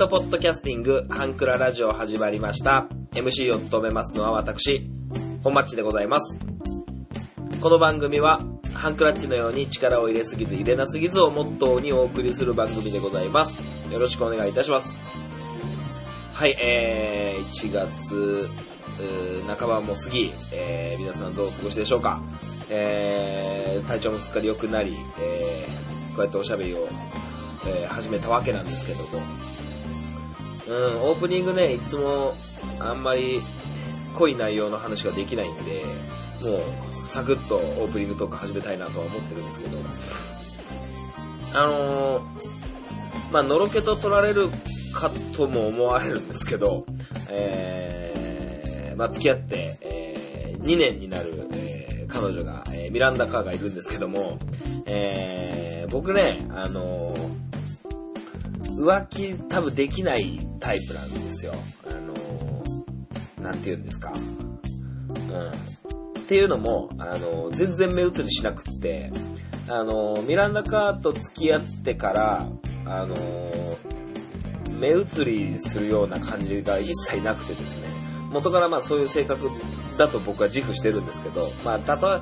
トポッドキャスティング、ハンクララジオ始まりました。MC を務めますのは私、本マッチでございます。この番組は、ハンクラッチのように力を入れすぎず入れなすぎずをモットーにお送りする番組でございます。よろしくお願いいたします。はい、えー、1月、半ばも過ぎ、えー、皆さんどうお過ごしでしょうか。えー、体調もすっかり良くなり、えー、こうやっておしゃべりを、えー始めたわけなんですけども。うん、オープニングね、いつもあんまり濃い内容の話ができないんで、もう、サクッとオープニングトーク始めたいなとは思ってるんですけど、あのー、まあ、のろけと取られるかとも思われるんですけど、えー、まあ、付き合って、えー、2年になる、えー彼女が、えーミランダ・カーがいるんですけども、えー、僕ね、あのー浮気多分できないタイプなんですよ。あのーなんて言うんですか。うん。っていうのも、あの全然目移りしなくって、あのミランダ・カーと付き合ってから、あの目移りするような感じが一切なくてですね、元からまあそういう性格だと僕は自負してるんですけど、まあ、たとえ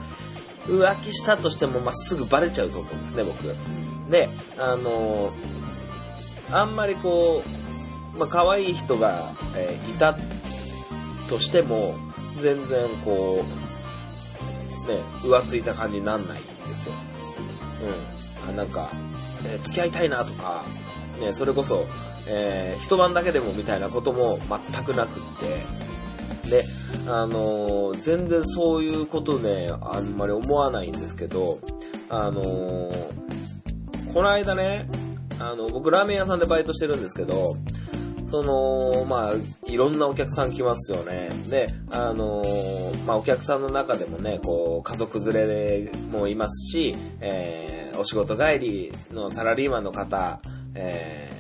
浮気したとしても、まあ、すぐバレちゃうと思うんですね、僕。で、あのあんまりこう、まあ、可愛い人が、えーいたとしても、全然こう、ね、浮ついた感じになんないんですよ。うん。あなんか、えー付き合いたいなとか、ね、それこそ、えー一晩だけでもみたいなことも全くなくって、で、あのー全然そういうことね、あんまり思わないんですけど、あのーこの間ね、あの、僕ラーメン屋さんでバイトしてるんですけど、その、まあ、いろんなお客さん来ますよね。で、あのーまあ、お客さんの中でもね、こう、家族連れもいますし、えーお仕事帰りのサラリーマンの方、え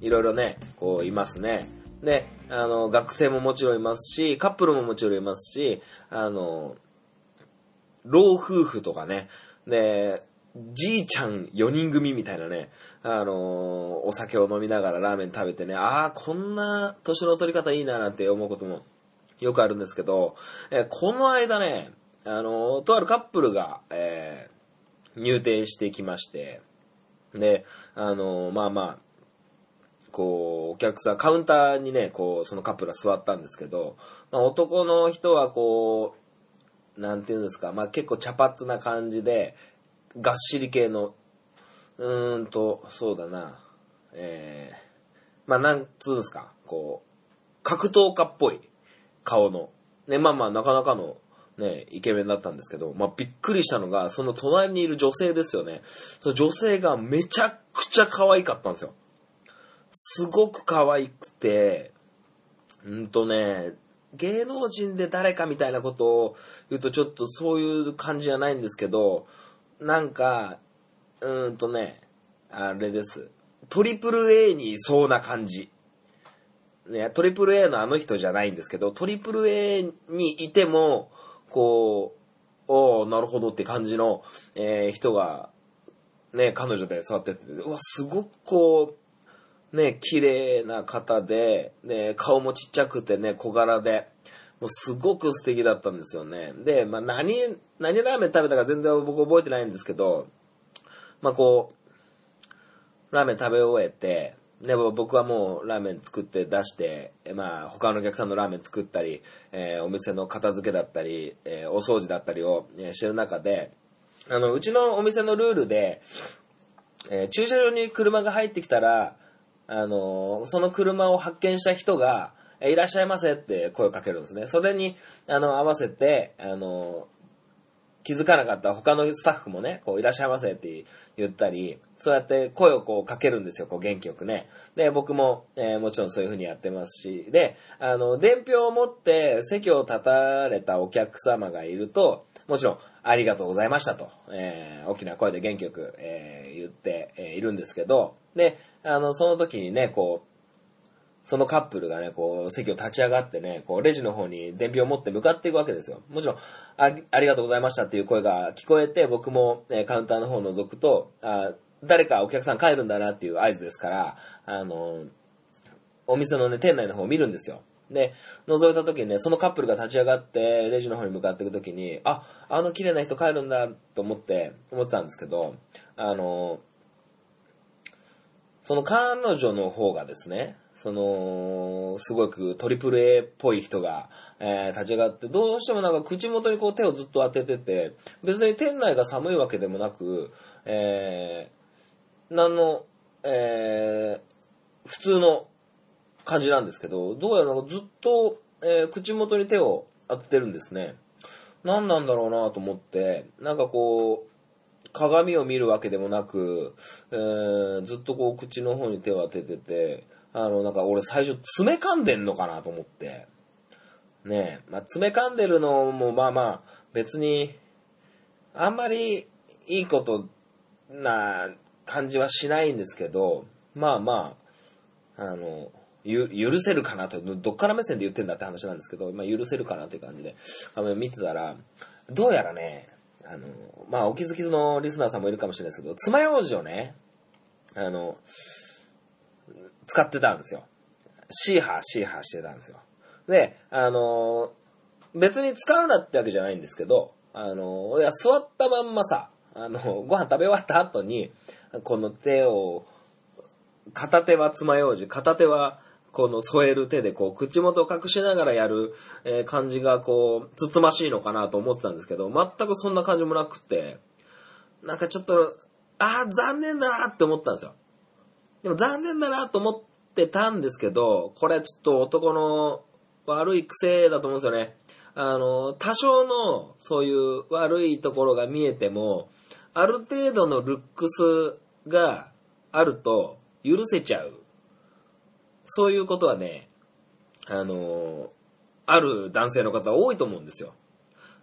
ーいろいろね、こう、いますね。で、あの、学生ももちろんいますし、カップルももちろんいますし、あの、老夫婦とかね、で、じいちゃん4人組みたいなね、あのーお酒を飲みながらラーメン食べてね、ああ、こんな年の取り方いいななんて思うこともよくあるんですけど、えーこの間ね、あのーとあるカップルが、え入店してきまして、で、あのまあまあ、こう、お客さん、カウンターにね、こう、そのカップルが座ったんですけど、まあ、男の人はこう、なんていうんですか、まあ結構茶髪な感じで、がっしり系の、うーんと、そうだな、えー、まあなんつうんすか、こう、格闘家っぽい顔の、ね、まあまあなかなかの、ね、イケメンだったんですけど、まあびっくりしたのが、その隣にいる女性ですよね。その女性がめちゃくちゃ可愛かったんですよ。すごく可愛くて、うんとね、芸能人で誰かみたいなことを言うとちょっとそういう感じじゃないんですけど、なんか、うーんとね、あれです。トリプル A にいそうな感じ。ね、トリプル A のあの人じゃないんですけど、トリプル A にいても、こう、おーなるほどって感じの、えー人が、ね、彼女で座ってて、うわ、すごくこう、ね、綺麗な方で、ね、顔もちっちゃくてね、小柄で、もうすごく素敵だったんですよね。で、まあ何、何ラーメン食べたか全然僕覚えてないんですけど、まあこう、ラーメン食べ終えて、でも僕はもうラーメン作って出して、まあ他のお客さんのラーメン作ったり、えーお店の片付けだったり、えーお掃除だったりを、してる中で、あの、うちのお店のルールで、えー駐車場に車が入ってきたら、あのその車を発見した人が、えいらっしゃいませって声をかけるんですね。それに、あの、合わせて、あの気づかなかった他のスタッフもね、こう、いらっしゃいませって言ったり、そうやって声をこうかけるんですよ、こう元気よくね。で、僕も、えーもちろんそういう風にやってますし、で、あの、伝票を持って席を立たれたお客様がいると、もちろん、ありがとうございましたと、えー大きな声で元気よく、えー言って、えーいるんですけど、で、あの、その時にね、こう、そのカップルがね、こう、席を立ち上がってね、こう、レジの方に伝票を持って向かっていくわけですよ。もちろん、あありがとうございましたっていう声が聞こえて、僕も、えカウンターの方を覗くと、あ誰かお客さん帰るんだなっていう合図ですから、あの、お店のね、店内の方を見るんですよ。で、覗いた時にね、そのカップルが立ち上がって、レジの方に向かっていく時に、あ、あの綺麗な人帰るんだと思って、思ってたんですけど、あの、その彼女の方がですね、その、すごくトリプル A っぽい人が、えー、立ち上がって、どうしてもなんか口元にこう手をずっと当ててて、別に店内が寒いわけでもなく、えー、何の、えー、普通の感じなんですけど、どうやらずっと、えー、口元に手を当ててるんですね。何なんだろうなと思って、なんかこう、鏡を見るわけでもなく、えー、ずっとこう口の方に手を当ててて、あの、なんか俺最初爪噛んでんのかなと思って。ねえ、まあ、爪噛んでるのもまあまあ別に、あんまりいいことな感じはしないんですけど、まあまあ、あの、ゆ、許せるかなと、どっから目線で言ってんだって話なんですけど、まあ許せるかなって感じで、画面見てたら、どうやらね、あの、まあ、お気づきのリスナーさんもいるかもしれないですけど、爪楊枝をね、あの、使ってたんですよ。シーハー、シーハーしてたんですよ。で、あの、別に使うなってわけじゃないんですけど、あの、いや、座ったまんまさ、あの、ご飯食べ終わった後に、この手を、片手は爪楊枝、片手はこの添える手でこう口元を隠しながらやる、え感じがこうつつましいのかなと思ってたんですけど全くそんな感じもなくてなんかちょっとああ残念だなって思ったんですよ。でも残念だなと思ってたんですけどこれちょっと男の悪い癖だと思うんですよね。あの多少のそういう悪いところが見えてもある程度のルックスがあると許せちゃう。そういうことはね、あのある男性の方多いと思うんですよ。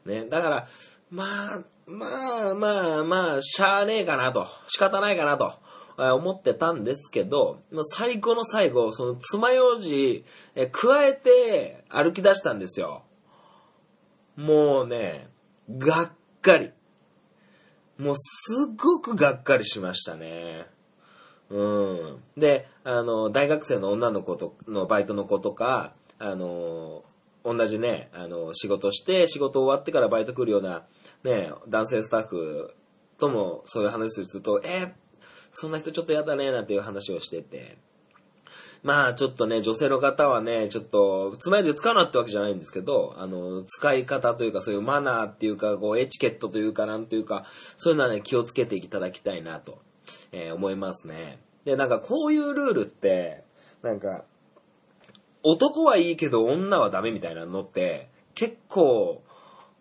ね、だから、まあ、まあまあまあ、しゃあねえかなと、仕方ないかなと。思ってたんですけど、最後の最後、その爪楊枝、え、加えて歩き出したんですよ。もうね、がっかり。もうすっごくがっかりしましたね。うん。で、あの、大学生の女の子と、のバイトの子とか、あの、同じね、あの、仕事して、仕事終わってからバイト来るような、ね、男性スタッフともそういう話すると、えー、そんな人ちょっと嫌だね、なんていう話をしてて。まあちょっとね、女性の方はね、ちょっと、つまようじ使うなってわけじゃないんですけど、あの、使い方というか、そういうマナーっていうか、こう、エチケットというか、なんていうか、そういうのはね、気をつけていただきたいなとえー、思いますね。で、なんかこういうルールって、なんか、男はいいけど女はダメみたいなのって結構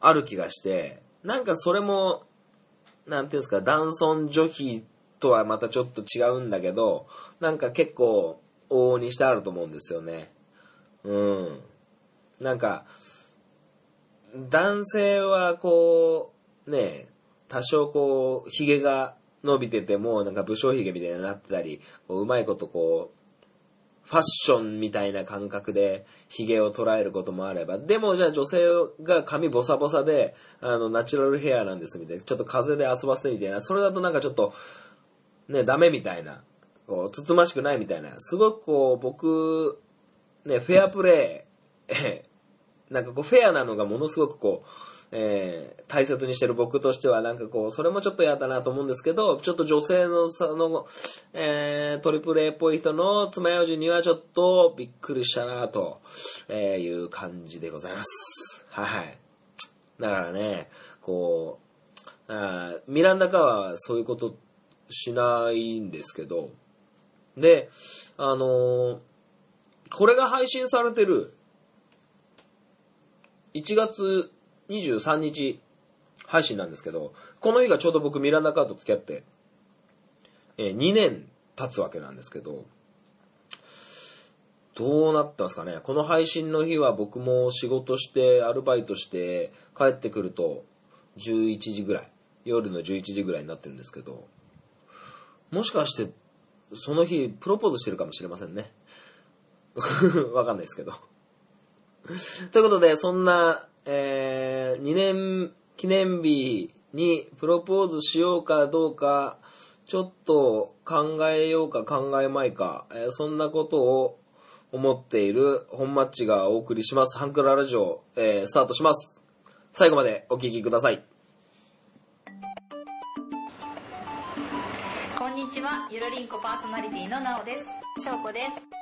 ある気がして、なんかそれも、なんていうんですか、男尊女卑とはまたちょっと違うんだけど、なんか結構往々にしてあると思うんですよね。うん。なんか、男性はこう、ね、多少こう、髭が伸びてても、なんか武将髭みたいになってたり、こううまいことこう、ファッションみたいな感覚で髭を捉えることもあれば、でもじゃあ女性が髪ボサボサで、あの、ナチュラルヘアなんですみたいな、ちょっと風で遊ばせてみたいな、それだとなんかちょっと、ね、ダメみたいな、こう、つつましくないみたいな、すごくこう、僕、ね、フェアプレイ、なんかこう、フェアなのがものすごくこう、えー、大切にしてる僕としてはなんかこう、それもちょっと嫌だなと思うんですけど、ちょっと女性のその、えー、トリプル A っぽい人の爪楊枝にはちょっとびっくりしたなとえいう感じでございます。はい。だからね、こう、あミランダカはそういうことしないんですけど、で、あのー、これが配信されてる1月23日配信なんですけど、この日がちょうど僕ミランダカーと付き合って、えー、2年経つわけなんですけど、どうなったんすかね。この配信の日は僕も仕事して、アルバイトして帰ってくると11時ぐらい、夜の11時ぐらいになってるんですけど、もしかしてその日プロポーズしてるかもしれませんね。わかんないですけど。ということで、そんなえー、2年記念日にプロポーズしようかどうか、ちょっと考えようか考えまいか、えーそんなことを思っている本マッチがお送りします。ハンクララジオ、えースタートします。最後までお聞きください。こんにちは、ゆるりんこパーソナリティのなおです。しょうこです。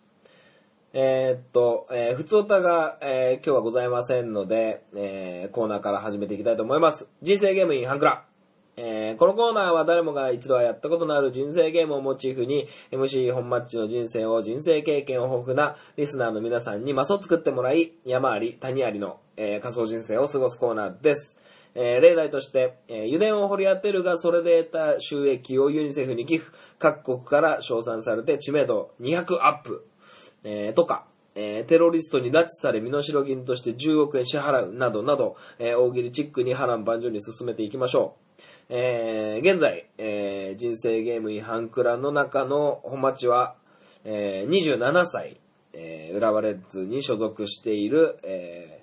えーっと、えー、普通歌が、えー今日はございませんので、えーコーナーから始めていきたいと思います。人生ゲームインハンクラ。えーこのコーナーは誰もが一度はやったことのある人生ゲームをモチーフに MC 本マッチの人生を人生経験豊富なリスナーの皆さんにマスを作ってもらい山あり谷ありの、えー仮想人生を過ごすコーナーです。えー例題として、えー油田を掘り当てるが、それで得た収益をユニセフに寄付、各国から称賛されて知名度200アップ、えーとか、えーテロリストに拉致され身代金として10億円支払うなどなど、えー大喜利チックに波乱万丈に進めていきましょう。えー現在、えー人生ゲームインハンクラの中の本町は、えー27歳、えー浦和レッズに所属している、えー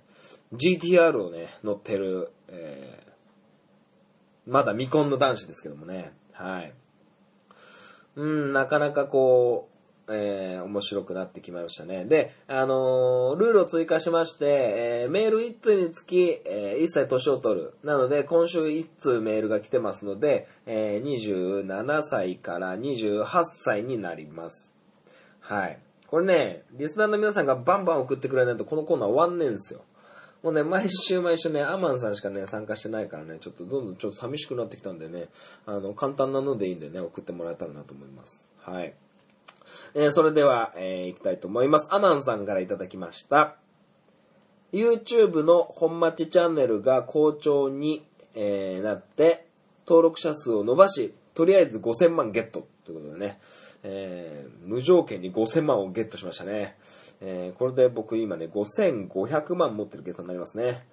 GTR をね、乗ってる、えーまだ未婚の男子ですけどもね。はい。うん、なかなかこう、えー面白くなってきましたね。で、あのールールを追加しまして、えーメール1通につき、え1歳年を取る。なので、今週1通メールが来てますので、えー27歳から28歳になります。はい。これね、リスナーの皆さんがバンバン送ってくれないとこのコーナー終わんねえんですよ。もうね、毎週毎週ね、アマンさんしかね、参加してないからね、ちょっとどんどんちょっと寂しくなってきたんでね、あの、簡単なのでいいんでね、送ってもらえたらなと思います。はい。えーそれでは、えー、行きたいと思います。アマンさんからいただきました。YouTube の本町チャンネルが好調に、えーなって、登録者数を伸ばし、とりあえず5000万ゲットということでね、えー無条件に5000万をゲットしましたね。えーこれで僕今ね、5500万持ってる計算になりますね。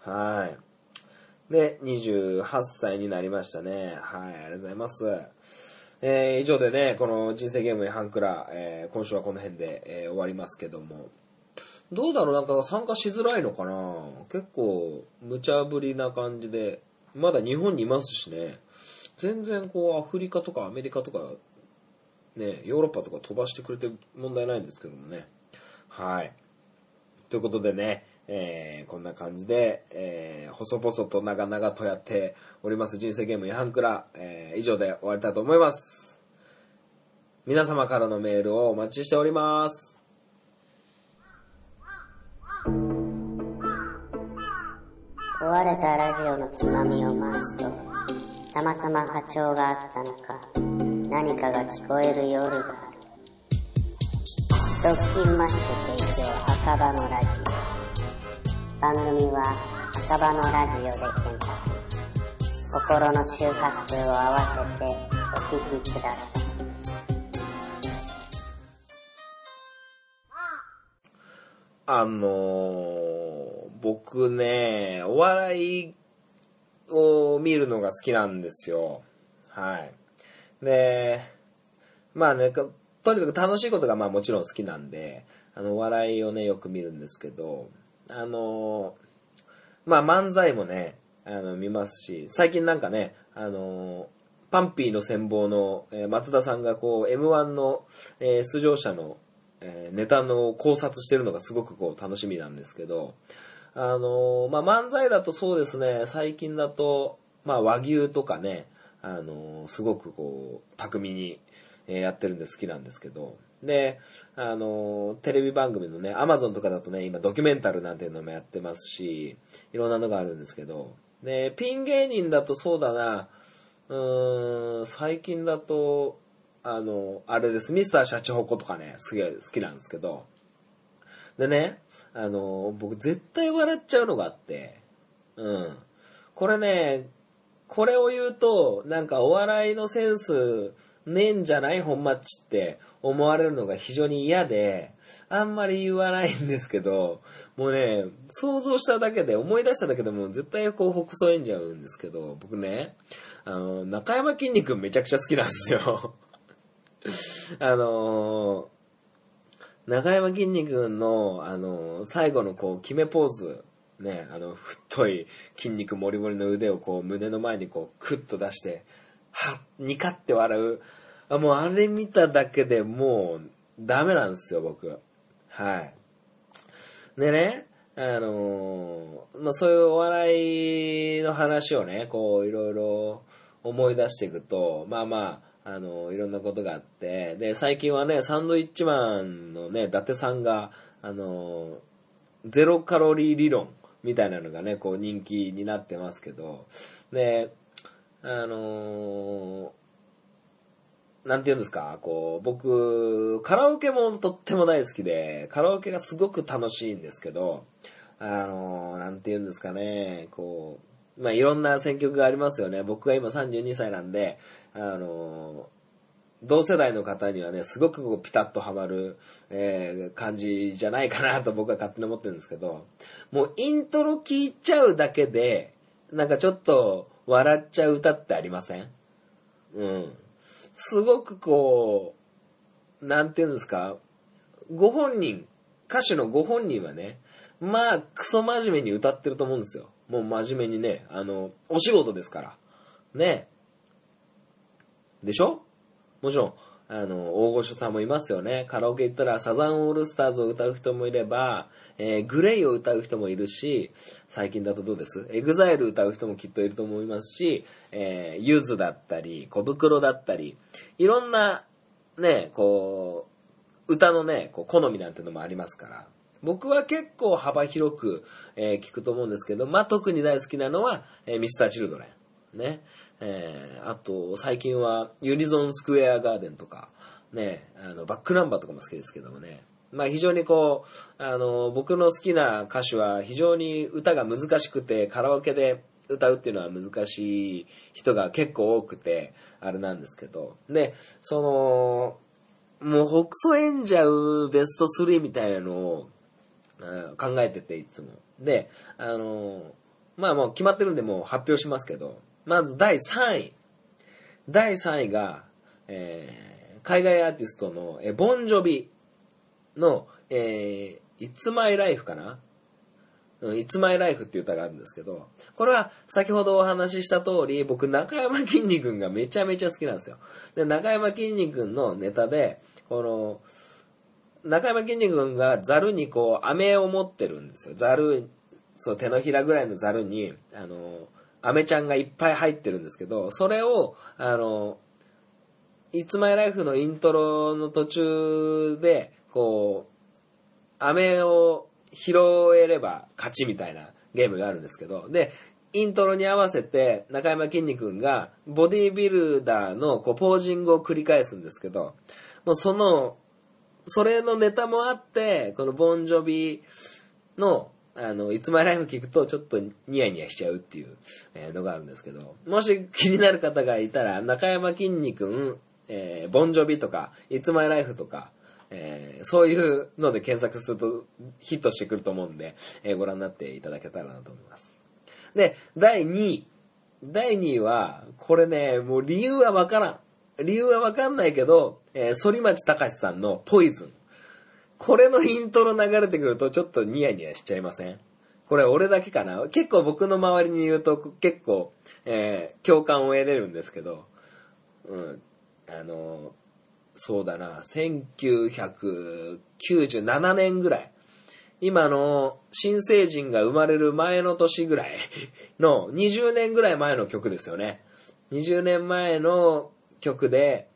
はい。で、28歳になりましたね。はい、ありがとうございます。えー以上でね、この人生ゲームハンクラ、えー今週はこの辺で、えー終わりますけども。どうだろうなんか参加しづらいのかな結構無茶ぶりな感じで、まだ日本にいますしね。全然こうアフリカとかアメリカとか、ね、ヨーロッパとか飛ばしてくれて問題ないんですけどもね。はい。ということでね、えーこんな感じで、えー細々と長々とやっております人生ゲームヤハンクラ、えー以上で終わりたいと思います。皆様からのメールをお待ちしております。壊れたラジオのつまみを回すと、たまたま波長があったのか、何かが聞こえる夜がある。ドッキンマッシュ提供赤羽のラジオ。番組は赤羽のラジオで検索。心の周波数を合わせてお聞きください。あのー僕ね、お笑いを見るのが好きなんですよ。はい。で、まあね、とにかく楽しいことがまあもちろん好きなんで、あの、お笑いをね、よく見るんですけど、あのーまあ漫才もね、あの、見ますし、最近なんかね、あのーパンピーの戦望の、えー松田さんがこう、M1 の、えー出場者の、えーネタの考察してるのがすごくこう、楽しみなんですけど、あのーまあ漫才だとそうですね、最近だと、まあ和牛とかね、あのーすごくこう、巧みに、えーやってるんで好きなんですけど、で、あのテレビ番組のね、アマゾンとかだとね、今ドキュメンタルなんていうのもやってますし、いろんなのがあるんですけど、で、ピン芸人だとそうだな、うーん、最近だと、あの、あれです、ミスターシャチホコとかね、すげえ好きなんですけど、でね、あの、僕絶対笑っちゃうのがあって、うん。これね、これを言うと、なんかお笑いのセンスねえんじゃない？本マッチって。思われるのが非常に嫌で、あんまり言わないんですけど、もうね、想像しただけで、思い出しただけでも絶対こう、北総演じゃうんですけど、僕ね、あの、中山筋肉めちゃくちゃ好きなんですよ。あの中山筋肉の、あの最後のこう、決めポーズ、ね、あの、太い筋肉もりもりの腕をこう、胸の前にこう、クッと出して、はっ、ニカって笑う。あもうあれ見ただけでもう、ダメなんですよ、僕。はい。でね、あのー、まあ、そういうお笑いの話をね、こう、いろいろ思い出していくと、まあまあ、あのー、いろんなことがあって、で、最近はね、サンドイッチマンのね、伊達さんが、あのー、ゼロカロリー理論みたいなのがね、こう人気になってますけど、で、あのーなんて言うんですか、こう、僕、カラオケもとっても大好きで、カラオケがすごく楽しいんですけど、あのー、なんて言うんですかね、こう、まあ、いろんな選曲がありますよね。僕が今32歳なんで、あのー、同世代の方にはね、すごくこうピタッとはまる、えー、感じじゃないかなと 僕は勝手に思ってるんですけど、もうイントロ聞いちゃうだけで、なんかちょっと笑っちゃう歌ってありません？うん。すごくこう、なんていうんですか、ご本人、歌手のご本人はね、まあ、クソ真面目に歌ってると思うんですよ。もう真面目にね、あの、お仕事ですから。ね。でしょ？もちろん、あの、大御所さんもいますよね。カラオケ行ったらサザンオールスターズを歌う人もいれば、えー、 GLAY を歌う人もいるし、最近だとどうです？ EXILE 歌う人もきっといると思いますし、えー、ゆずだったり、コブクロだったり、いろんな、ね、こう、歌のね、こう好みなんてのもありますから。僕は結構幅広く、えー、聞くと思うんですけど、まあ、特に大好きなのは、えー、ミスターチルドレン。ね。えー、あと、最近は、ユニゾンスクエアガーデンとか、ね、あの、バックナンバーとかも好きですけどもね。まあ非常にこう、あの、僕の好きな歌手は非常に歌が難しくて、カラオケで歌うっていうのは難しい人が結構多くて、あれなんですけど。で、その、もう北総演じゃうベスト3みたいなのを、考えてて、いつも。で、あの、まあもう決まってるんでもう発表しますけど、まず第3位。第3位が、えー、海外アーティストの、えボンジョビの、えー、It's My Life かな？It's My Life っていう歌があるんですけど、これは先ほどお話しした通り、僕中山きんに君がめちゃめちゃ好きなんですよ。で、中山きんに君のネタで、この、中山きんに君がザルにこう、飴を持ってるんですよ。ザル、そう手のひらぐらいのザルに、あの、飴ちゃんがいっぱい入ってるんですけど、それを、あの、いつまいライフのイントロの途中で、こう、飴を拾えれば勝ちみたいなゲームがあるんですけど、で、イントロに合わせて中山きんに君がボディービルダーのこうポージングを繰り返すんですけど、もうその、それのネタもあって、このボンジョビの、あの、いつまいライフ聞くとちょっとニヤニヤしちゃうっていうのがあるんですけど、もし気になる方がいたら、中山きんに君、えー、ボンジョビとか、いつまいライフとか、えー、そういうので検索するとヒットしてくると思うんで、えー、ご覧になっていただけたらなと思います。で、第2位。第2位は、これね、もう理由はわからん。理由はわかんないけど、えー、反町隆史さんのポイズン。これのイントロ流れてくるとちょっとニヤニヤしちゃいません？これ俺だけかな？結構僕の周りに言うと結構、えー、共感を得れるんですけど、うん。あのそうだな、1997年ぐらい。今の新成人が生まれる前の年ぐらい の20年ぐらい前の曲ですよね。20年前の曲で、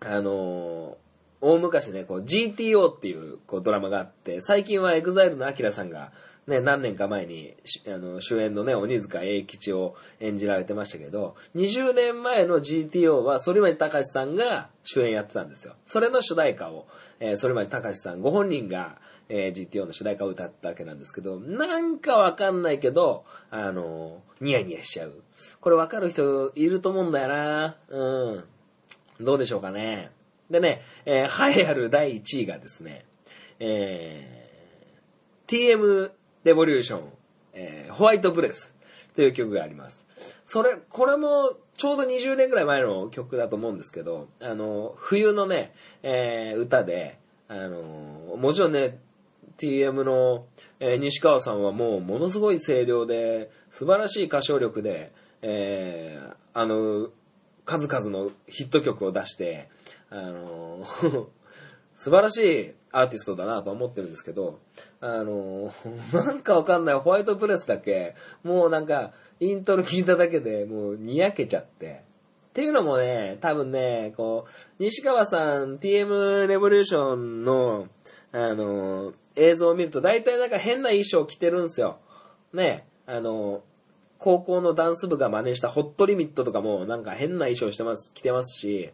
あの大昔ね、こう GTO っていうこうドラマがあって、最近は EXILE の AKIRA さんがね、何年か前に、あの、主演のね、鬼塚英吉を演じられてましたけど、20年前の GTO は、反町隆史さんが主演やってたんですよ。それの主題歌を、えー、反町隆史さんご本人が、えー、GTO の主題歌を歌ったわけなんですけど、なんかわかんないけど、あの、ニヤニヤしちゃう。これわかる人いると思うんだよな。うん。どうでしょうかね。でね、えー、栄えある第1位がですね、えー、TM レボリューション、えー、ホワイトブレスという曲があります。それ、これもちょうど20年くらい前の曲だと思うんですけど、あの、冬のね、えー、歌で、あの、もちろんね、TM の、えー、西川さんはもうものすごい声量で、素晴らしい歌唱力で、えー、あの、数々のヒット曲を出して、あの、素晴らしいアーティストだなと思ってるんですけど、あの、なんかわかんないホワイトプレスだけ、もうなんか、イントロ聞いただけでもうにやけちゃって、っていうのもね、多分ね、こう、西川さん、TM レボリューションの、あの、映像を見ると大体なんか変な衣装着てるんですよ。ね、あの、高校のダンス部が真似したホットリミットとかもなんか変な衣装してます、着てますし、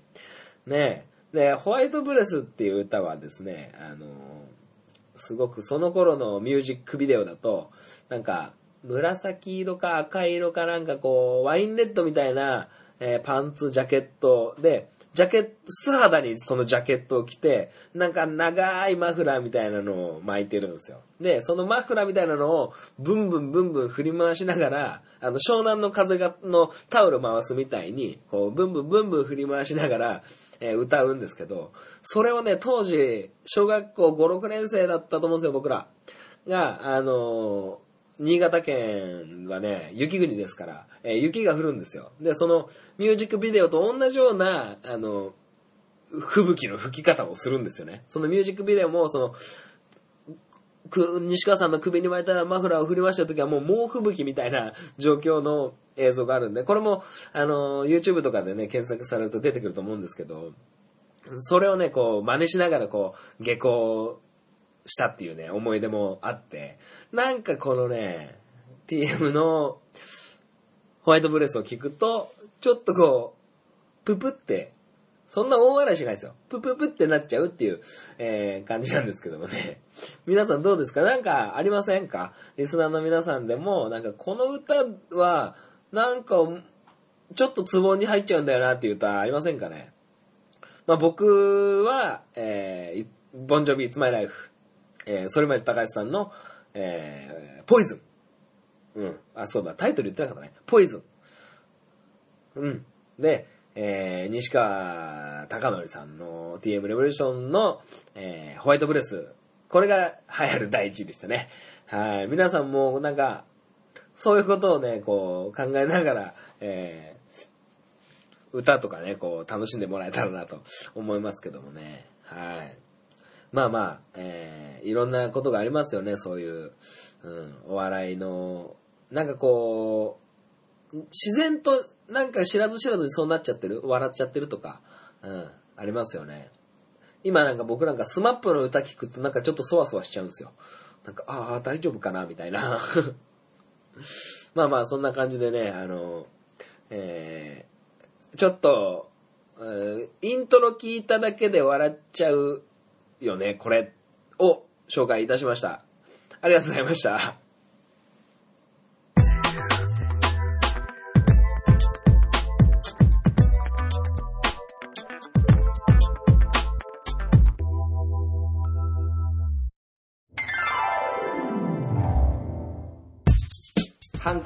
ね、で、ホワイトブレスっていう歌はですね、あの、すごくその頃のミュージックビデオだと、なんか、紫色か赤色かなんかこう、ワインレッドみたいな、えー、パンツ、ジャケットで、ジャケット、素肌にそのジャケットを着て、なんか長いマフラーみたいなのを巻いてるんですよ。で、そのマフラーみたいなのをブンブンブンブン振り回しながら、あの、湘南の風が、のタオル回すみたいに、こう、ブンブンブンブン振り回しながら、えー、歌うんですけど、それをね、当時、小学校5、6年生だったと思うんですよ、僕ら。が、あのー新潟県はね、雪国ですから、えー、雪が降るんですよ。で、そのミュージックビデオと同じような、あの、吹雪の吹き方をするんですよね。そのミュージックビデオも、その、く、西川さんの首に巻いたマフラーを振り回した時はもう猛吹雪みたいな 状況の映像があるんで、これも、あの、YouTube とかでね、検索されると出てくると思うんですけど、それをね、こう、真似しながらこう、下校したっていうね、思い出もあって、なんかこのね、TM のホワイトブレスを聞くと、ちょっとこう、ププって、そんな大笑いしないですよ。プププってなっちゃうっていう、えー、感じなんですけどもね。皆さんどうですか？なんかありませんか？リスナーの皆さんでも、なんかこの歌は、なんか、ちょっとツボに入っちゃうんだよなっていう歌ありませんかね？まあ僕は、えー、ボンジョビーツマイライフ。えー、それまで高橋さんの、えー、ポイズン。うん。あ、そうだ、タイトル言ってなかったね。ポイズン。うん。で、えー、西川貴則さんの TM レボリューションの、えー、ホワイトブレス。これが流行る第一位でしたね。はい。皆さんもなんか、そういうことをね、こう考えながら、えー、歌とかね、こう楽しんでもらえたらなと思いますけどもね。はい。まあまあ、えー、いろんなことがありますよね、そういう、うん、お笑いの、なんかこう、自然となんか知らず知らずにそうなっちゃってる？笑っちゃってるとか、うん、ありますよね。今なんか僕なんかスマップの歌聞くとなんかちょっとそわそわしちゃうんですよ。なんか、ああ、大丈夫かな？みたいな。まあまあ、そんな感じでね、あの、えー、ちょっと、イントロ聞いただけで笑っちゃうよね、これを紹介いたしました。ありがとうございました。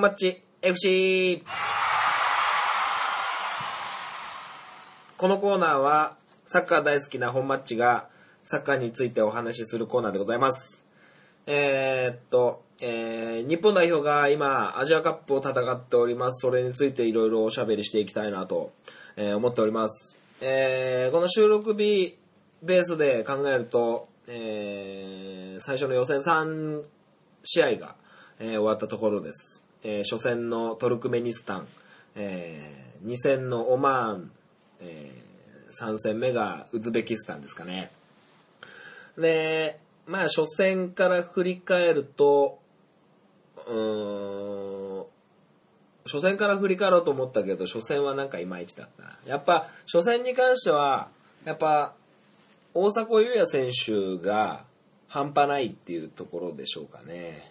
マッチ FC! このコーナーはサッカー大好きな本マッチがサッカーについてお話しするコーナーでございます。えー、っと、えー、日本代表が今アジアカップを戦っております。それについていろいろおしゃべりしていきたいなと、えー、思っております。えー、この収録日ベースで考えると、えー、最初の予選3試合が、えー、終わったところです。えー、初戦のトルクメニスタン、えー、2戦のオマーン、えー、3戦目がウズベキスタンですかね。で、まあ、初戦から振り返ると、うーん、初戦から振り返ろうと思ったけど、初戦はなんかいまいちだったな。やっぱ、初戦に関しては、やっぱ、大迫勇也選手が半端ないっていうところでしょうかね。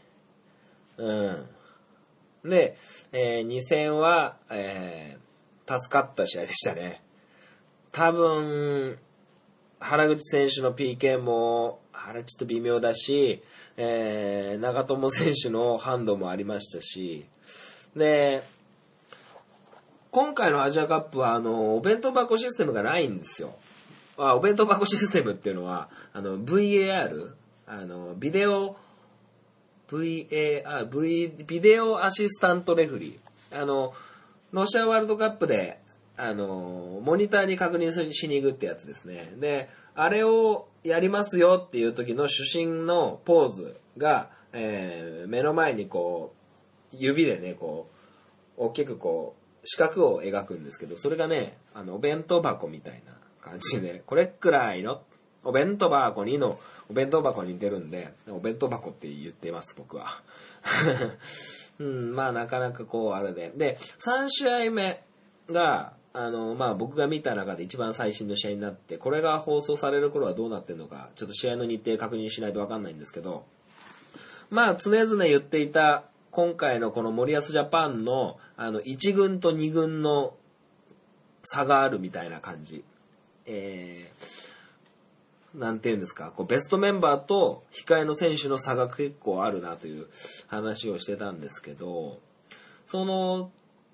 うん。で、えー2戦は、えー助かった試合でしたね。多分、原口選手の PK も、あれちょっと微妙だし、えー長友選手のハンドもありましたし、で、今回のアジアカップは、あの、お弁当箱システムがないんですよ。あお弁当箱システムっていうのは、あの、VAR、あの、ビデオ、VAR、V、ビデオアシスタントレフリー。あの、ロシアワールドカップで、あの、モニターに確認しに行くってやつですね。で、あれをやりますよっていう時の主審のポーズが、えー目の前にこう、指でね、こう、大きくこう、四角を描くんですけど、それがね、あの、お弁当箱みたいな感じで、これくらいの、お弁当箱にの、お弁当箱に似てるんで、お弁当箱って言ってます、僕は。うん、まあなかなかこう、あれで。で、3試合目が、あの、まあ僕が見た中で一番最新の試合になって、これが放送される頃はどうなってるのか、ちょっと試合の日程確認しないとわかんないんですけど、まあ常々言っていた、今回のこの森保ジャパンの、あの、1軍と2軍の差があるみたいな感じ。えー、なんていうんですか、こうベストメンバーと控えの選手の差が結構あるなという話をしてたんですけど、その、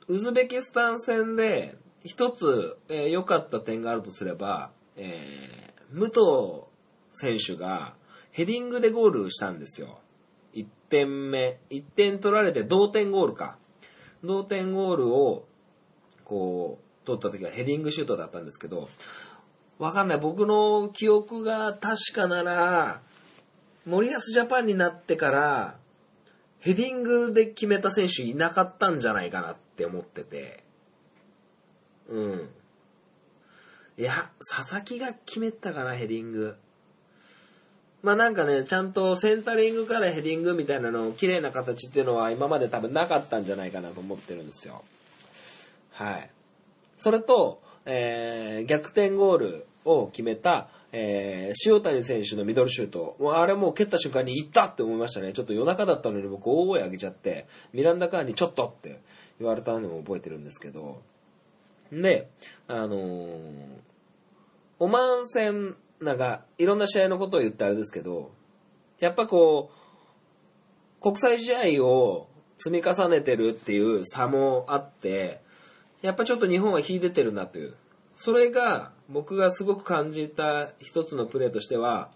ウズベキスタン戦で一つ良、えー良かった点があるとすれば、えー、武藤選手がヘディングでゴールしたんですよ。1点目、1点取られて同点ゴールか。同点ゴールを、こう、取った時はヘディングシュートだったんですけど、わかんない。僕の記憶が確かなら、森保ジャパンになってから、ヘディングで決めた選手いなかったんじゃないかなって思ってて。うん。いや、佐々木が決めたかな、ヘディング。まあなんかね、ちゃんとセンタリングからヘディングみたいなの、綺麗な形っていうのは今まで多分なかったんじゃないかなと思ってるんですよ。はい。それと、えー逆転ゴールを決めた、えー塩谷選手のミドルシュート。もうあれもう蹴った瞬間に行ったって思いましたね。ちょっと夜中だったのに僕大声上げちゃって、ミランダカーにちょっとって言われたのを覚えてるんですけど。で、あのーオマーン戦、なんか、いろんな試合のことを言ってあれですけど、やっぱこう、国際試合を積み重ねてるっていう差もあって、やっぱちょっと日本は秀でてるなという。それが僕がすごく感じた一つのプレーとしては、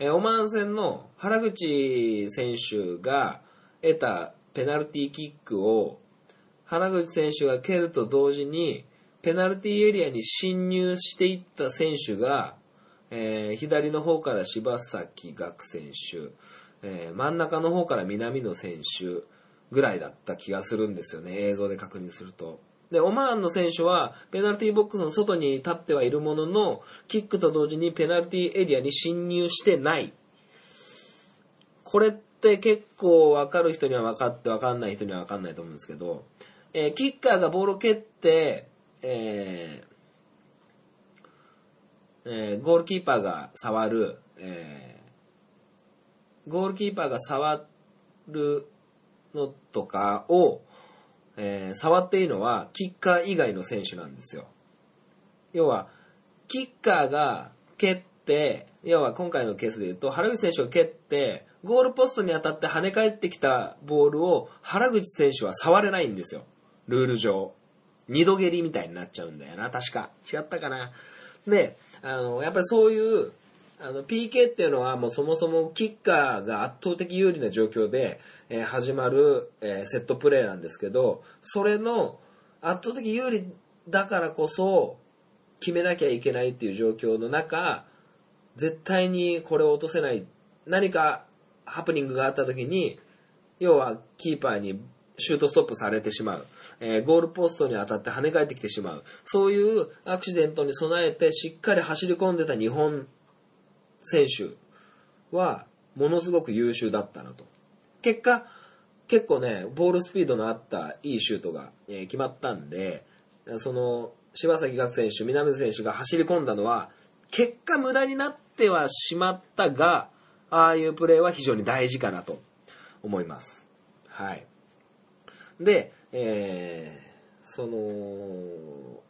えーオマーン戦の原口選手が得たペナルティーキックを原口選手が蹴ると同時にペナルティーエリアに侵入していった選手が、えー左の方から柴崎岳選手、えー真ん中の方から南野選手ぐらいだった気がするんですよね映像で確認すると。で、オマーンの選手は、ペナルティーボックスの外に立ってはいるものの、キックと同時にペナルティーエリアに侵入してない。これって結構分かる人には分かって分かんない人には分かんないと思うんですけど、えーキッカーがボールを蹴って、えーえーゴールキーパーが触る、えーゴールキーパーが触るのとかを、えー触っていいのはキッカー以外の選手なんですよ。要は、キッカーが蹴って、要は今回のケースで言うと、原口選手が蹴って、ゴールポストに当たって跳ね返ってきたボールを原口選手は触れないんですよ。ルール上。二度蹴りみたいになっちゃうんだよな、確か。違ったかな。で、あの、やっぱりそういう、あの、PK っていうのはもうそもそもキッカーが圧倒的有利な状況で、えー始まる、えーセットプレーなんですけど、それの圧倒的有利だからこそ決めなきゃいけないっていう状況の中、絶対にこれを落とせない。何かハプニングがあった時に、要はキーパーにシュートストップされてしまう。えーゴールポストに当たって跳ね返ってきてしまう。そういうアクシデントに備えてしっかり走り込んでた日本選手はものすごく優秀だったなと。結果、結構ね、ボールスピードのあったいいシュートが、え決まったんで、その、柴崎岳選手、南野選手が走り込んだのは、結果無駄になってはしまったが、ああいうプレーは非常に大事かなと思います。はい。で、えーその、守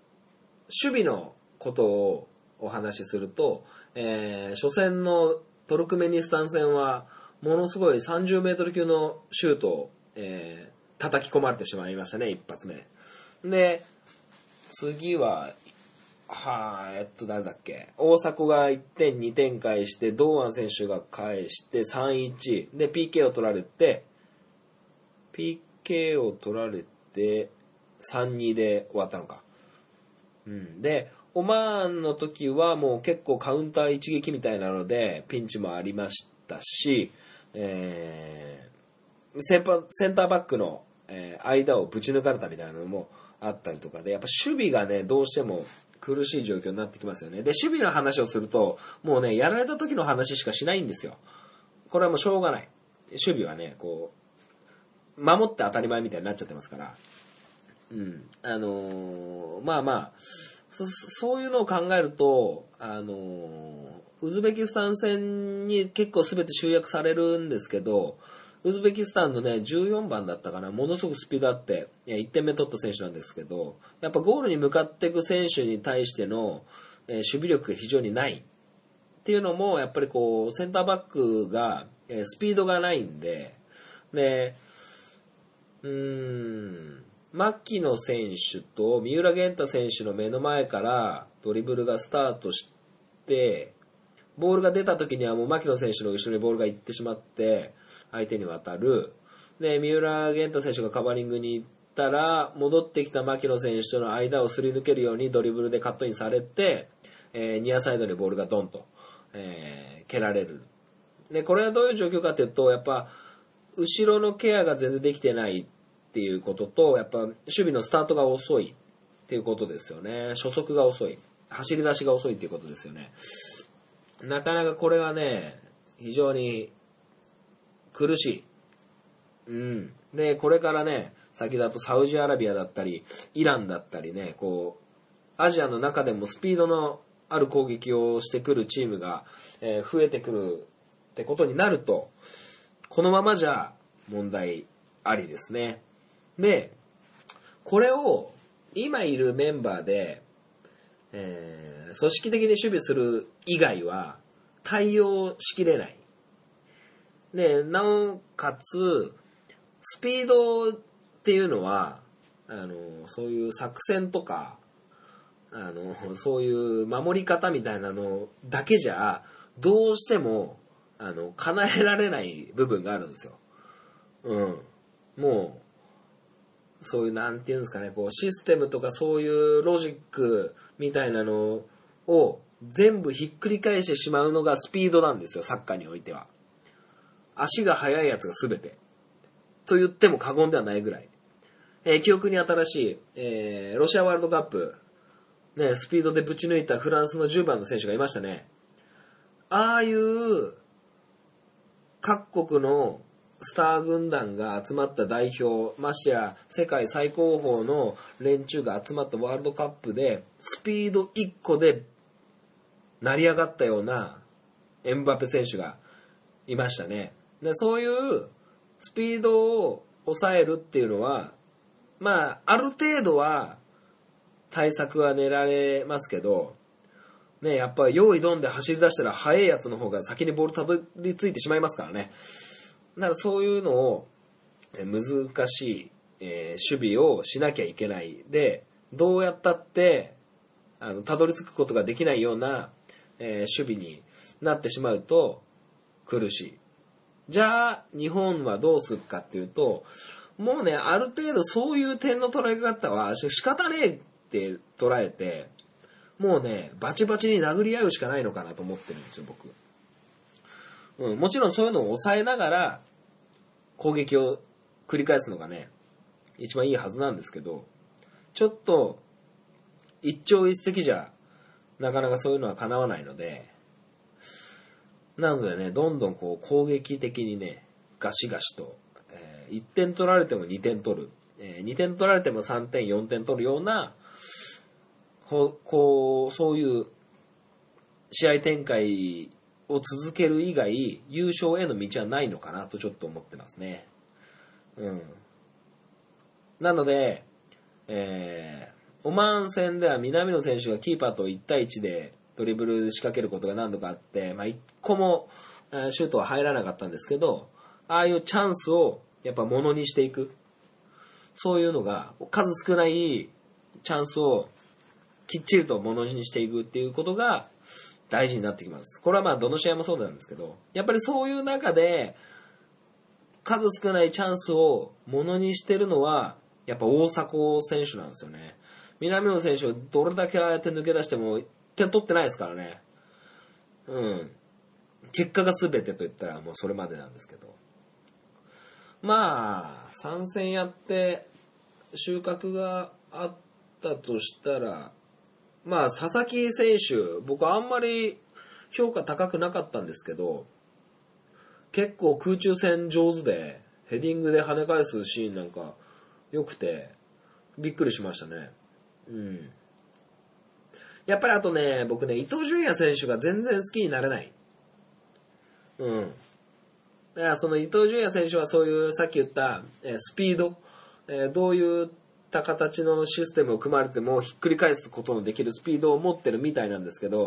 備のことをお話しすると、えー初戦のトルクメニスタン戦は、ものすごい30メートル級のシュートを、えー叩き込まれてしまいましたね、一発目。で、次は、はあ、えっと、誰だっけ。大迫が1点、2点返して、堂安選手が返して、3-1。で、PK を取られて、PK を取られて、3-2で終わったのか。うん。で、オマーンの時はもう結構カウンター一撃みたいなので、ピンチもありましたし、えー、センパセンターバックの、えー間をぶち抜かれたみたいなのもあったりとかで、やっぱ守備がね、どうしても苦しい状況になってきますよね。で、守備の話をすると、もうね、やられた時の話しかしないんですよ。これはもうしょうがない。守備はね、こう、守って当たり前みたいになっちゃってますから。うん。あのーまあまあ、そそういうのを考えると、あのウズベキスタン戦に結構全て集約されるんですけど、ウズベキスタンのね、14番だったかな、ものすごくスピードあって、いや1点目取った選手なんですけど、やっぱゴールに向かっていく選手に対しての、えー守備力が非常にない。っていうのも、やっぱりこう、センターバックが、えースピードがないんで、で、うーん、牧野選手と三浦玄太選手の目の前からドリブルがスタートして、ボールが出た時にはもう牧野選手の後ろにボールが行ってしまって、相手に渡る。で、三浦玄太選手がカバリングに行ったら、戻ってきた牧野選手との間をすり抜けるようにドリブルでカットインされて、えーニアサイドにボールがドンと、えー蹴られる。で、これはどういう状況かというと、やっぱ、後ろのケアが全然できてないっていうことと、やっぱ、守備のスタートが遅いっていうことですよね。初速が遅い。走り出しが遅いっていうことですよね。なかなかこれはね、非常に苦しい。うん。で、これからね、先だとサウジアラビアだったり、イランだったりね、こう、アジアの中でもスピードのある攻撃をしてくるチームが、えー増えてくるってことになると、このままじゃ問題ありですね。で、これを今いるメンバーで、えー組織的に守備する以外は対応しきれない。で、なおかつ、スピードっていうのは、あの、そういう作戦とか、あの、そういう守り方みたいなのだけじゃ、どうしても、あの、叶えられない部分があるんですよ。うん。もう、そういう、なんていうんですかね、こう、システムとかそういうロジックみたいなのを全部ひっくり返してしまうのがスピードなんですよ、サッカーにおいては。足が速いやつが全て。と言っても過言ではないぐらい。えー記憶に新しい、えーロシアワールドカップ、ね、スピードでぶち抜いたフランスの10番の選手がいましたね。ああいう、各国のスター軍団が集まった代表、ましてや世界最高峰の連中が集まったワールドカップで、スピード1個で成り上がったようなエムバペ選手がいましたね。でそういうスピードを抑えるっていうのは、まあ、ある程度は対策は練られますけど、ね、やっぱ用意どんで走り出したら速いやつの方が先にボールたどり着いてしまいますからね。だからそういうのを難しい、えー守備をしなきゃいけない。で、どうやったって、あの、たどり着くことができないような、えー守備になってしまうと苦しい。じゃあ、日本はどうするかっていうと、もうね、ある程度そういう点の捉え方はし仕方ねえって捉えて、もうね、バチバチに殴り合うしかないのかなと思ってるんですよ、僕。うん、もちろんそういうのを抑えながら、攻撃を繰り返すのがね、一番いいはずなんですけど、ちょっと、一朝一夕じゃ、なかなかそういうのは叶わないので、なのでね、どんどんこう攻撃的にね、ガシガシと、えー1点取られても2点取る、えー2点取られても3点、4点取るような、こう、こうそういう試合展開を続ける以外、優勝への道はないのかなとちょっと思ってますね。うん。なので、えー、オマーン戦では南野選手がキーパーと1対1でドリブル仕掛けることが何度かあって、まあ、1個もえシュートは入らなかったんですけど、ああいうチャンスをやっぱ物にしていく。そういうのが、数少ないチャンスをきっちりと物にしていくっていうことが大事になってきます。これはまあどの試合もそうなんですけど、やっぱりそういう中で、数少ないチャンスを物にしてるのは、やっぱ大迫選手なんですよね。南野選手はどれだけああやって抜け出しても点取ってないですからね。うん。結果が全てと言ったらもうそれまでなんですけど。まあ、参戦やって収穫があったとしたら、まあ、佐々木選手、僕あんまり評価高くなかったんですけど、結構空中戦上手で、ヘディングで跳ね返すシーンなんか良くて、びっくりしましたね。うん。やっぱりあとね、僕ね、伊東純也選手が全然好きになれない。うん。だからその伊東純也選手はそういうさっき言った、えスピード、えどういうった形のシステムを組まれてもひっくり返すことのできるスピードを持ってるみたいなんですけど、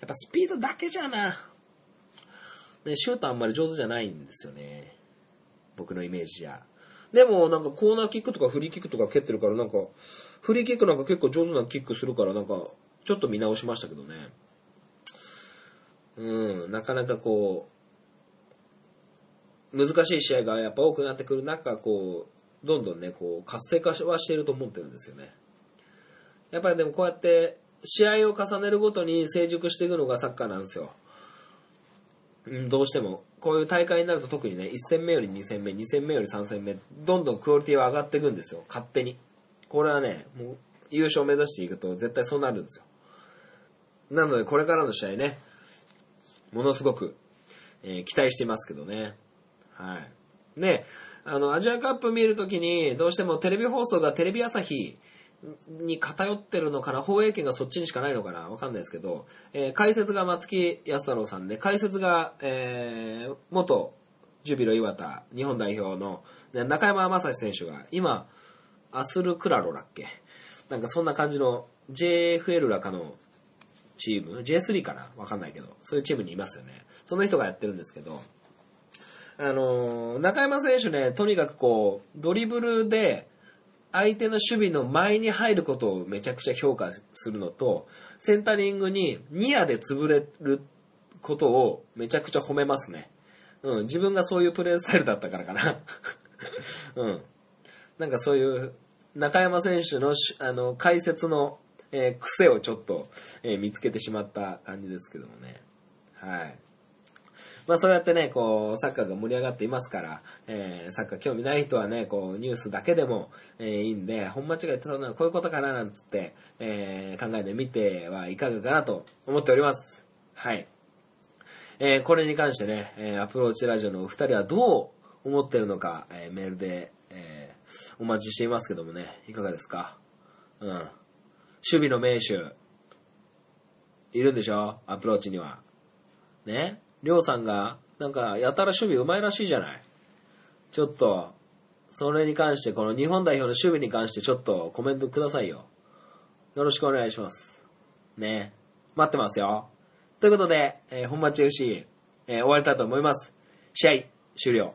やっぱスピードだけじゃな、ね、シュートあんまり上手じゃないんですよね。僕のイメージや。でもなんかコーナーキックとかフリーキックとか蹴ってるからなんか、フリーキックなんか結構上手なキックするからなんか、ちょっと見直しましたけどね。うん、なかなかこう、難しい試合がやっぱ多くなってくる中、こう、どんどんね、こう、活性化はしていると思ってるんですよね。やっぱりでもこうやって、試合を重ねるごとに成熟していくのがサッカーなんですよ。うん、どうしても。こういう大会になると特にね、1戦目より2戦目、2戦目より3戦目、どんどんクオリティは上がっていくんですよ。勝手に。これはね、もう、優勝を目指していくと絶対そうなるんですよ。なので、これからの試合ね、ものすごく、えー期待してますけどね。はい。で、あの、アジアカップ見るときに、どうしてもテレビ放送がテレビ朝日に偏ってるのかな、放映権がそっちにしかないのかな、わかんないですけど、えー解説が松木安太郎さんで、解説が、えー元ジュビロ磐田日本代表の中山雅史選手が、今、アスルクラロだっけ？なんかそんな感じの JFL らかのチーム ?J3 かな？わかんないけど、そういうチームにいますよね。その人がやってるんですけど、あの中山選手ね、とにかくこう、ドリブルで、相手の守備の前に入ることをめちゃくちゃ評価するのと、センタリングにニアで潰れることをめちゃくちゃ褒めますね。うん、自分がそういうプレースタイルだったからかな。うん。なんかそういう、中山選手のあの解説の、えー癖をちょっと、えー見つけてしまった感じですけどもね。はい。まあそうやってね、こう、サッカーが盛り上がっていますから、えーサッカー興味ない人はね、こう、ニュースだけでも、えーいいんで、本間違いってたのはこういうことかななんつって、えー考えてみてはいかがかなと思っております。はい。えーこれに関してね、えーアプローチラジオのお二人はどう思ってるのか、えーメールで、えーお待ちしていますけどもね、いかがですか？うん。守備の名手、いるんでしょ？アプローチには。ね？りょうさんが、なんか、やたら守備うまいらしいじゃない？ちょっと、それに関して、この日本代表の守備に関してちょっとコメントくださいよ。よろしくお願いします。ね待ってますよ。ということで、えー本町 FC、えー終わりたいと思います。試合、終了。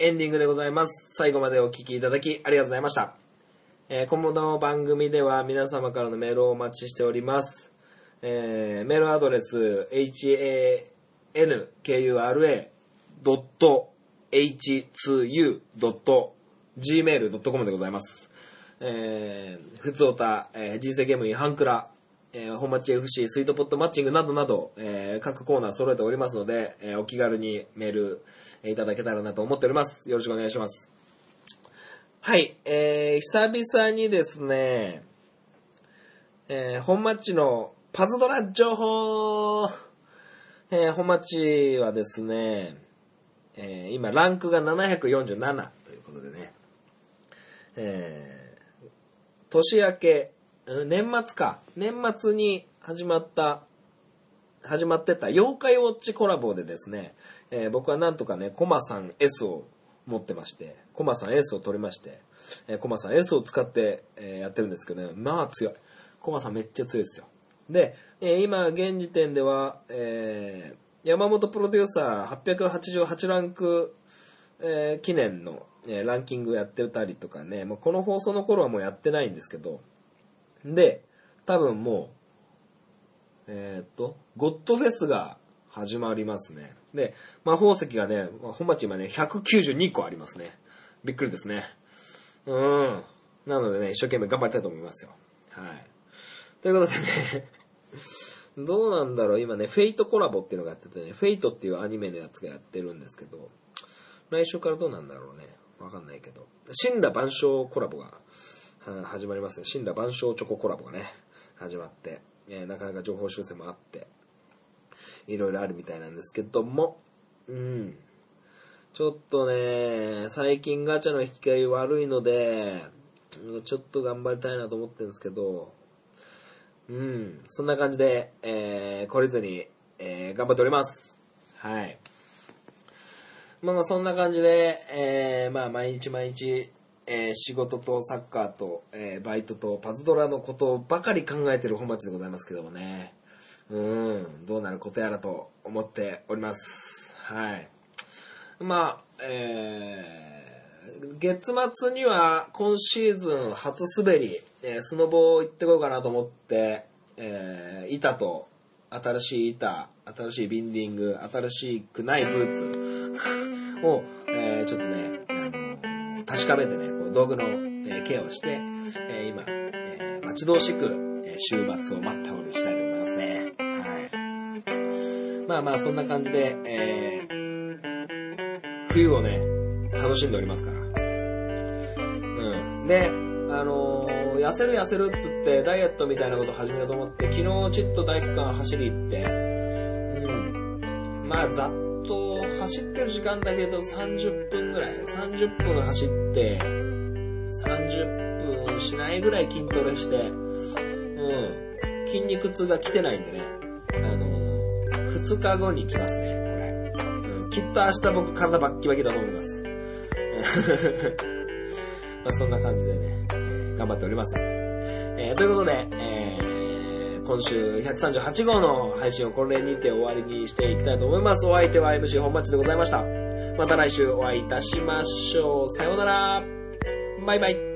エンディングでございます。最後までお聞きいただきありがとうございました。えー、今後の番組では皆様からのメールをお待ちしております。えー、メールアドレス、hankura.h2u.gmail.com でございます。えー、ふつおた、えー、人生ゲームインハンクラ、えー、本町 FC スイートポットマッチングなどなど、えー、各コーナー揃えておりますので、えーお気軽にメール、いただけたらなと思っております。よろしくお願いします。はい、えー、久々にですね、えー、本町のパズドラ情報えー、本町はですね、えー、今ランクが747ということでね、えー、年明け、年末か、年末に始まった、始まってた妖怪ウォッチコラボでですね、えー僕はなんとかね、コマさん S を持ってまして、コマさん S を取りまして、えーコマさん S を使って、えーやってるんですけどね、まあ強い。コマさんめっちゃ強いですよ。で、え今現時点では、え山本プロデューサー888ランク、え記念の、えランキングやってたりとかね、もうこの放送の頃はもうやってないんですけど、で、多分もう、えっと、ゴッドフェスが始まりますね。で、魔法石がね、本町今ね、192個ありますね。びっくりですね。うん。なのでね、一生懸命頑張りたいと思いますよ。はい。ということでね、どうなんだろう、今ね、フェイトコラボっていうのがやっててね、フェイトっていうアニメのやつがやってるんですけど、来週からどうなんだろうね。わかんないけど。神羅万象コラボが始まりますね。神羅万象チョココラボがね、始まって、えーなかなか情報修正もあって、いろいろあるみたいなんですけども、うん。ちょっとね、最近ガチャの引き換え悪いので、ちょっと頑張りたいなと思ってるんですけど、うん、そんな感じで、えー、懲りずに、えー、頑張っております。はい。まあまあそんな感じで、えー、まあ毎日毎日、えー仕事とサッカーと、えーバイトとパズドラのことばかり考えてる本町でございますけどもね。うん、どうなることやらと思っております。はい。まあ、えー、月末には今シーズン初滑り、えースノボを行ってこようかなと思って、えー板と新しい板、新しいビンディング、新しくないブーツ を、えーちょっとね、あの確かめてね、こう道具の、えーケアをして、えー今、えー待ち遠しく、えー週末を待ったおりしたいでございますね。まあまあ、そんな感じで、えー冬をね、楽しんでおりますから。うん。で、あのー痩せる痩せるっつってダイエットみたいなこと始めようと思って、昨日ちっと大区間走り行って、うん。まあ、ざっと走ってる時間だけど30分ぐらい。30分走って、30分しないぐらい筋トレして、うん。筋肉痛が来てないんでね、あの、2日後に来ますね、これ。うん、きっと明日僕体バッキバキだと思います。まあそんな感じでね、えー頑張っております。えーということで、えー今週138号の配信をこれにて終わりにしていきたいと思います。お相手は MC 本町でございました。また来週お会いいたしましょう。さようなら。バイバイ。